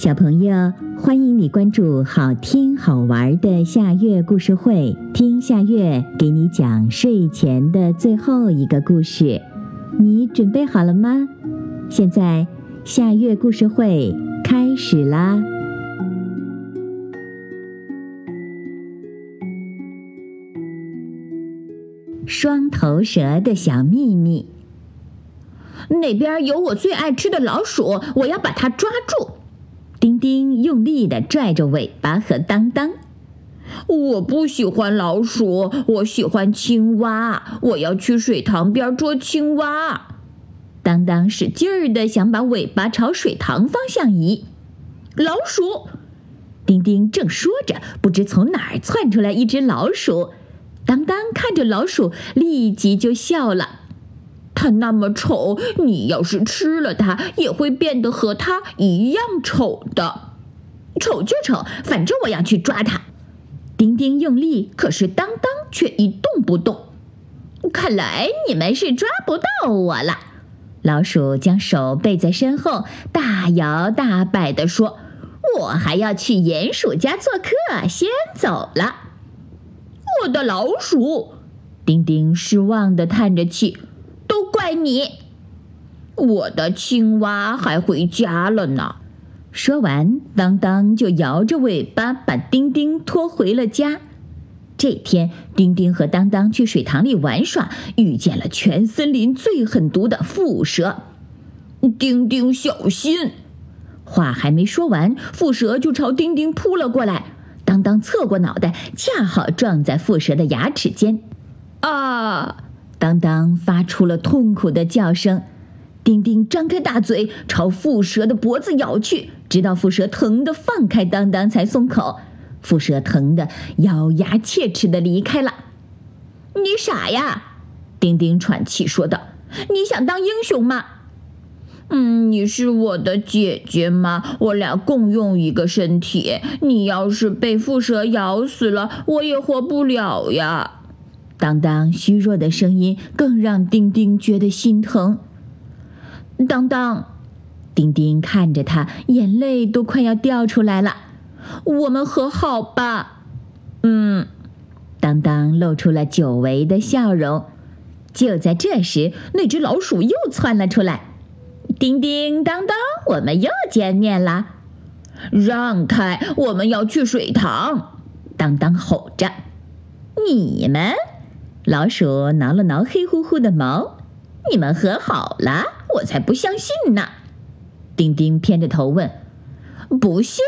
小朋友，欢迎你关注好听好玩的夏月故事会，听夏月给你讲睡前的最后一个故事。你准备好了吗？现在夏月故事会开始啦！双头蛇的小秘密。那边有我最爱吃的老鼠，我要把它抓住。丁丁用力地拽着尾巴和当当。我不喜欢老鼠，我喜欢青蛙。我要去水塘边捉青蛙。当当使劲儿地想把尾巴朝水塘方向移。老鼠！丁丁正说着，不知从哪儿窜出来一只老鼠。当当看着老鼠，立即就笑了。它那么丑，你要是吃了它，也会变得和它一样丑的。丑就丑，反正我要去抓它。丁丁用力，可是当当却一动不动。看来你们是抓不到我了。老鼠将手背在身后，大摇大摆地说：“我还要去鼹鼠家做客，先走了。”我的老鼠，丁丁失望地叹着气。你！我的青蛙还回家了呢。说完，当当就摇着尾巴把丁丁拖回了家。这天，丁丁和当当去水塘里玩耍，遇见了全森林最狠毒的蝮蛇。丁丁小心！话还没说完，蝮蛇就朝丁丁扑了过来。当当侧过脑袋，恰好撞在蝮蛇的牙齿间。啊！当当发出了痛苦的叫声，丁丁张开大嘴朝蝮蛇的脖子咬去，直到蝮蛇疼得放开当当才松口。蝮蛇疼得咬牙切齿地离开了。你傻呀！丁丁喘气说道：“你想当英雄吗？嗯，你是我的姐姐吗？我俩共用一个身体。你要是被蝮蛇咬死了，我也活不了呀。”当当虚弱的声音更让丁丁觉得心疼。当当，丁丁看着他，眼泪都快要掉出来了。我们和好吧？嗯。当当露出了久违的笑容。就在这时，那只老鼠又窜了出来。叮叮当当，我们又见面了。让开，我们要去水塘！当当吼着。你们。老鼠挠了挠黑乎乎的毛，你们和好了？我才不相信呢！丁丁偏着头问：“不信？”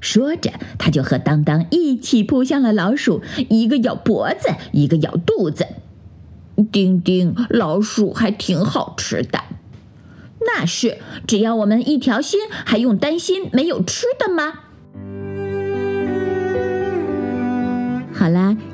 说着，他就和当当一起扑向了老鼠，一个咬脖子，一个咬肚子。丁丁，老鼠还挺好吃的。那是，只要我们一条心，还用担心没有吃的吗？好啦，